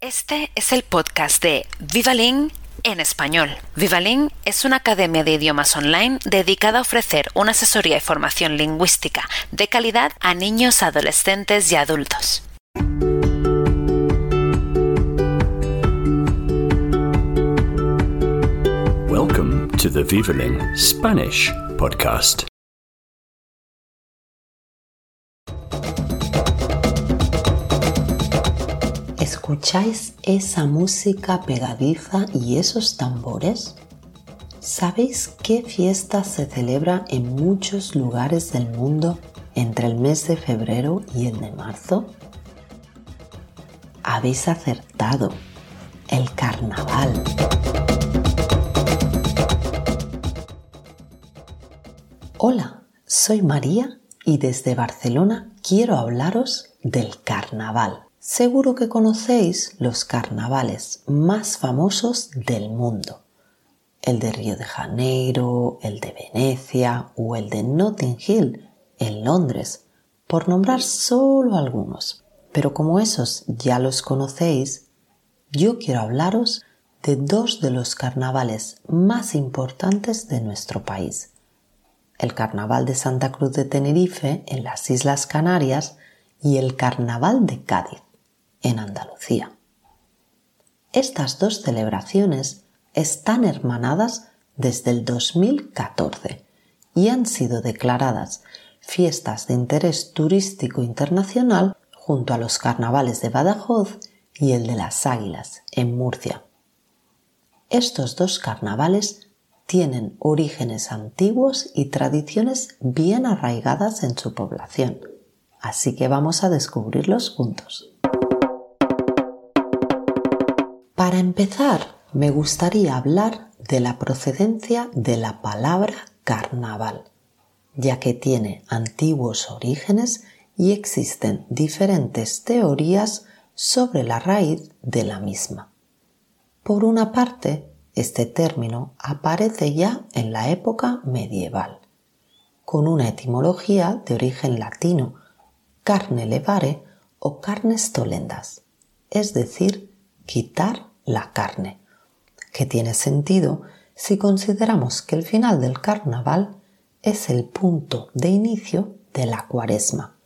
Este es el podcast de Vivalin en español. Vivalin es una academia de idiomas online dedicada a ofrecer una asesoría y formación lingüística de calidad a niños, adolescentes y adultos. Welcome to the Vivalin Spanish podcast. ¿Escucháis esa música pegadiza y esos tambores? ¿Sabéis qué fiesta se celebra en muchos lugares del mundo entre el mes de febrero y el de marzo? Habéis acertado, el carnaval. Hola, soy María y desde Barcelona quiero hablaros del carnaval. Seguro que conocéis los carnavales más famosos del mundo. El de Río de Janeiro, el de Venecia o el de Notting Hill en Londres, por nombrar solo algunos. Pero como esos ya los conocéis, yo quiero hablaros de dos de los carnavales más importantes de nuestro país. El Carnaval de Santa Cruz de Tenerife en las Islas Canarias y el Carnaval de Cádiz en Andalucía. Estas dos celebraciones están hermanadas desde el 2014 y han sido declaradas fiestas de interés turístico internacional junto a los carnavales de Badajoz y el de las Águilas en Murcia. Estos dos carnavales tienen orígenes antiguos y tradiciones bien arraigadas en su población, así que vamos a descubrirlos juntos. Para empezar, me gustaría hablar de la procedencia de la palabra carnaval, ya que tiene antiguos orígenes y existen diferentes teorías sobre la raíz de la misma. Por una parte, este término aparece ya en la época medieval, con una etimología de origen latino, carne levare o carnes tolendas, es decir, quitar la carne, que tiene sentido si consideramos que el final del carnaval es el punto de inicio de la cuaresma,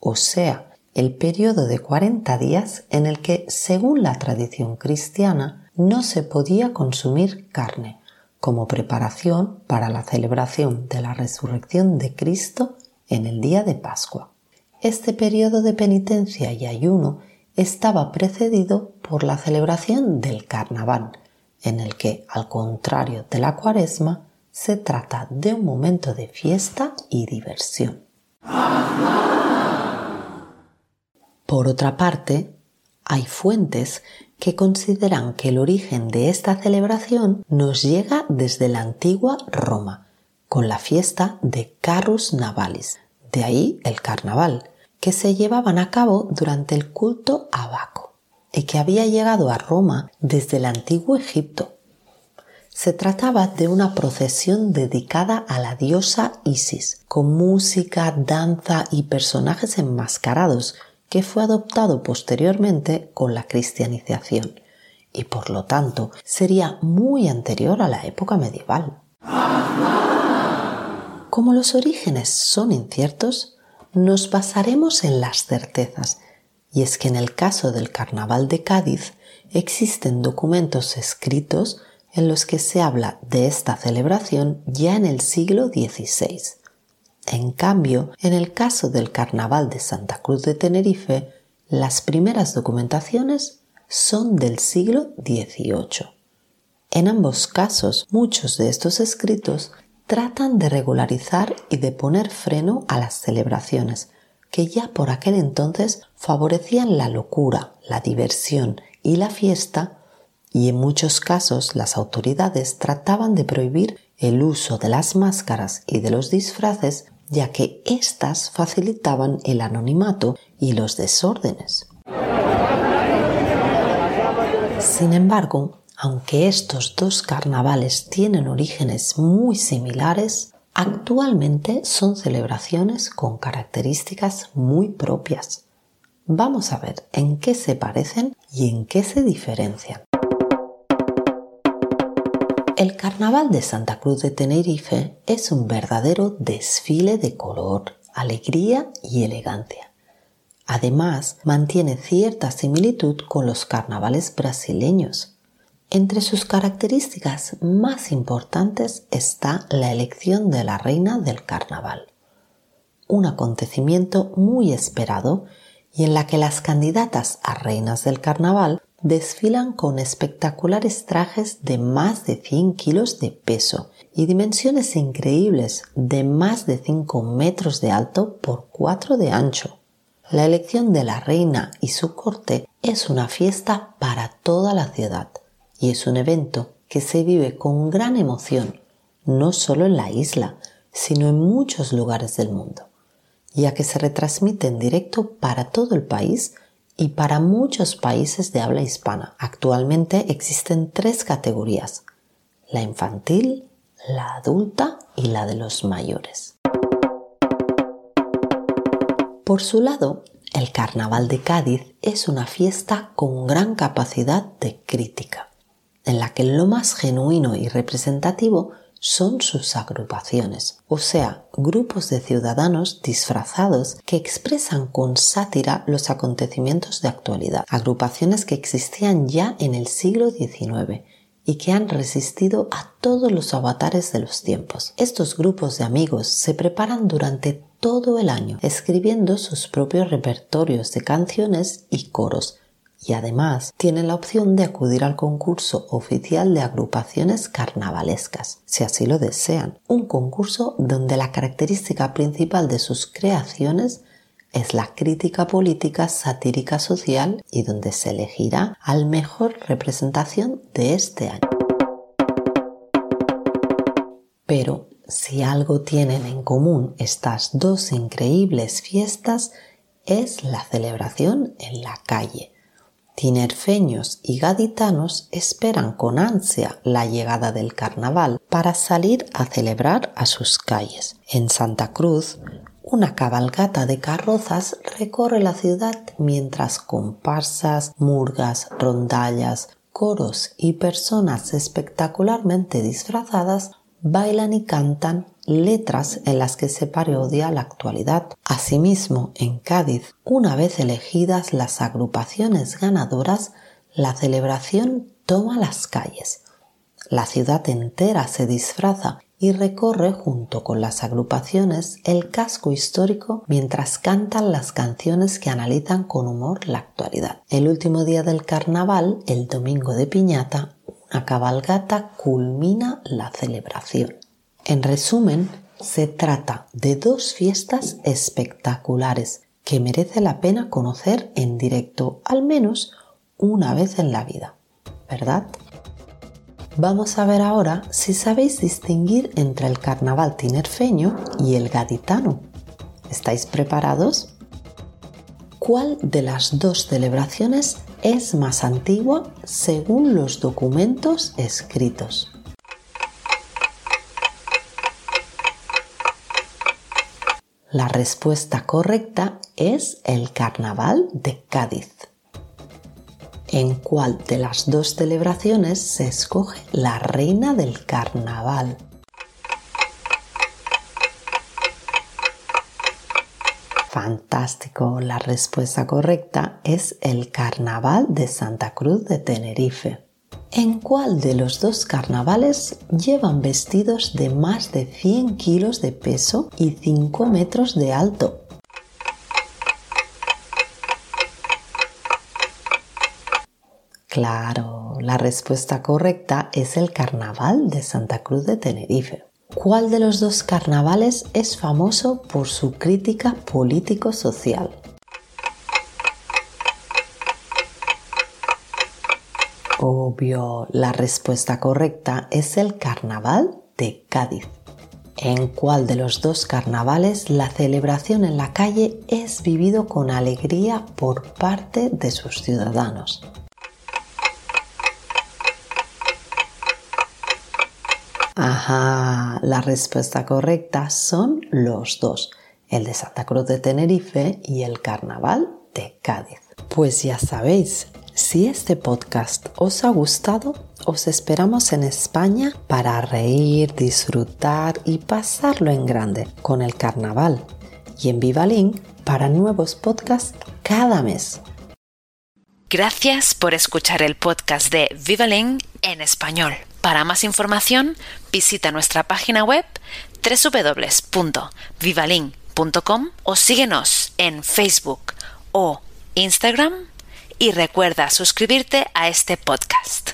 o sea, el periodo de 40 días en el que, según la tradición cristiana, no se podía consumir carne, como preparación para la celebración de la resurrección de Cristo en el día de Pascua. Este periodo de penitencia y ayuno estaba precedido por la celebración del carnaval, en el que, al contrario de la cuaresma, se trata de un momento de fiesta y diversión. Por otra parte, hay fuentes que consideran que el origen de esta celebración nos llega desde la antigua Roma, con la fiesta de Carus Navalis, de ahí el carnaval, que se llevaban a cabo durante el culto a Baco y que había llegado a Roma desde el antiguo Egipto. Se trataba de una procesión dedicada a la diosa Isis, con música, danza y personajes enmascarados, que fue adoptado posteriormente con la cristianización y por lo tanto sería muy anterior a la época medieval. Como los orígenes son inciertos, nos basaremos en las certezas, y es que en el caso del Carnaval de Cádiz existen documentos escritos en los que se habla de esta celebración ya en el siglo XVI. En cambio, en el caso del Carnaval de Santa Cruz de Tenerife, las primeras documentaciones son del siglo XVIII. En ambos casos, muchos de estos escritos tratan de regularizar y de poner freno a las celebraciones, que ya por aquel entonces favorecían la locura, la diversión y la fiesta, y en muchos casos las autoridades trataban de prohibir el uso de las máscaras y de los disfraces, ya que éstas facilitaban el anonimato y los desórdenes. Sin embargo, aunque estos dos carnavales tienen orígenes muy similares, actualmente son celebraciones con características muy propias. Vamos a ver en qué se parecen y en qué se diferencian. El Carnaval de Santa Cruz de Tenerife es un verdadero desfile de color, alegría y elegancia. Además, mantiene cierta similitud con los carnavales brasileños. Entre sus características más importantes está la elección de la reina del carnaval, un acontecimiento muy esperado y en la que las candidatas a reinas del carnaval desfilan con espectaculares trajes de más de 100 kilos de peso y dimensiones increíbles de más de 5 metros de alto por 4 de ancho. La elección de la reina y su corte es una fiesta para toda la ciudad y es un evento que se vive con gran emoción, no solo en la isla, sino en muchos lugares del mundo, ya que se retransmite en directo para todo el país y para muchos países de habla hispana. Actualmente existen tres categorías, la infantil, la adulta y la de los mayores. Por su lado, el Carnaval de Cádiz es una fiesta con gran capacidad de crítica, en la que lo más genuino y representativo son sus agrupaciones, o sea, grupos de ciudadanos disfrazados que expresan con sátira los acontecimientos de actualidad, agrupaciones que existían ya en el siglo XIX y que han resistido a todos los avatares de los tiempos. Estos grupos de amigos se preparan durante todo el año, escribiendo sus propios repertorios de canciones y coros, y además tienen la opción de acudir al concurso oficial de agrupaciones carnavalescas, si así lo desean. Un concurso donde la característica principal de sus creaciones es la crítica política satírica social y donde se elegirá al mejor representación de este año. Pero si algo tienen en común estas dos increíbles fiestas es la celebración en la calle, tinerfeños y gaditanos esperan con ansia la llegada del carnaval para salir a celebrar a sus calles. En Santa Cruz, una cabalgata de carrozas recorre la ciudad mientras comparsas, murgas, rondallas, coros y personas espectacularmente disfrazadas bailan y cantan letras en las que se parodia la actualidad. Asimismo, en Cádiz, una vez elegidas las agrupaciones ganadoras, la celebración toma las calles. La ciudad entera se disfraza y recorre junto con las agrupaciones el casco histórico mientras cantan las canciones que analizan con humor la actualidad. El último día del carnaval, el domingo de piñata, una cabalgata culmina la celebración. En resumen, se trata de dos fiestas espectaculares que merece la pena conocer en directo al menos una vez en la vida, ¿verdad? Vamos a ver ahora si sabéis distinguir entre el carnaval tinerfeño y el gaditano. ¿Estáis preparados? ¿Cuál de las dos celebraciones es más antigua según los documentos escritos? La respuesta correcta es el Carnaval de Cádiz. ¿En cuál de las dos celebraciones se escoge la reina del carnaval? Fantástico, la respuesta correcta es el Carnaval de Santa Cruz de Tenerife. ¿En cuál de los dos carnavales llevan vestidos de más de 100 kilos de peso y 5 metros de alto? Claro, la respuesta correcta es el Carnaval de Santa Cruz de Tenerife. ¿Cuál de los dos carnavales es famoso por su crítica político-social? Obvio, la respuesta correcta es el Carnaval de Cádiz. ¿En cuál de los dos carnavales la celebración en la calle es vivido con alegría por parte de sus ciudadanos? Ajá, la respuesta correcta son los dos, el de Santa Cruz de Tenerife y el Carnaval de Cádiz. Pues ya sabéis, si este podcast os ha gustado, os esperamos en España para reír, disfrutar y pasarlo en grande con el carnaval y en Vivalink para nuevos podcasts cada mes. Gracias por escuchar el podcast de Vivalink en español. Para más información, visita nuestra página web www.vivalink.com o síguenos en Facebook o Instagram y recuerda suscribirte a este podcast.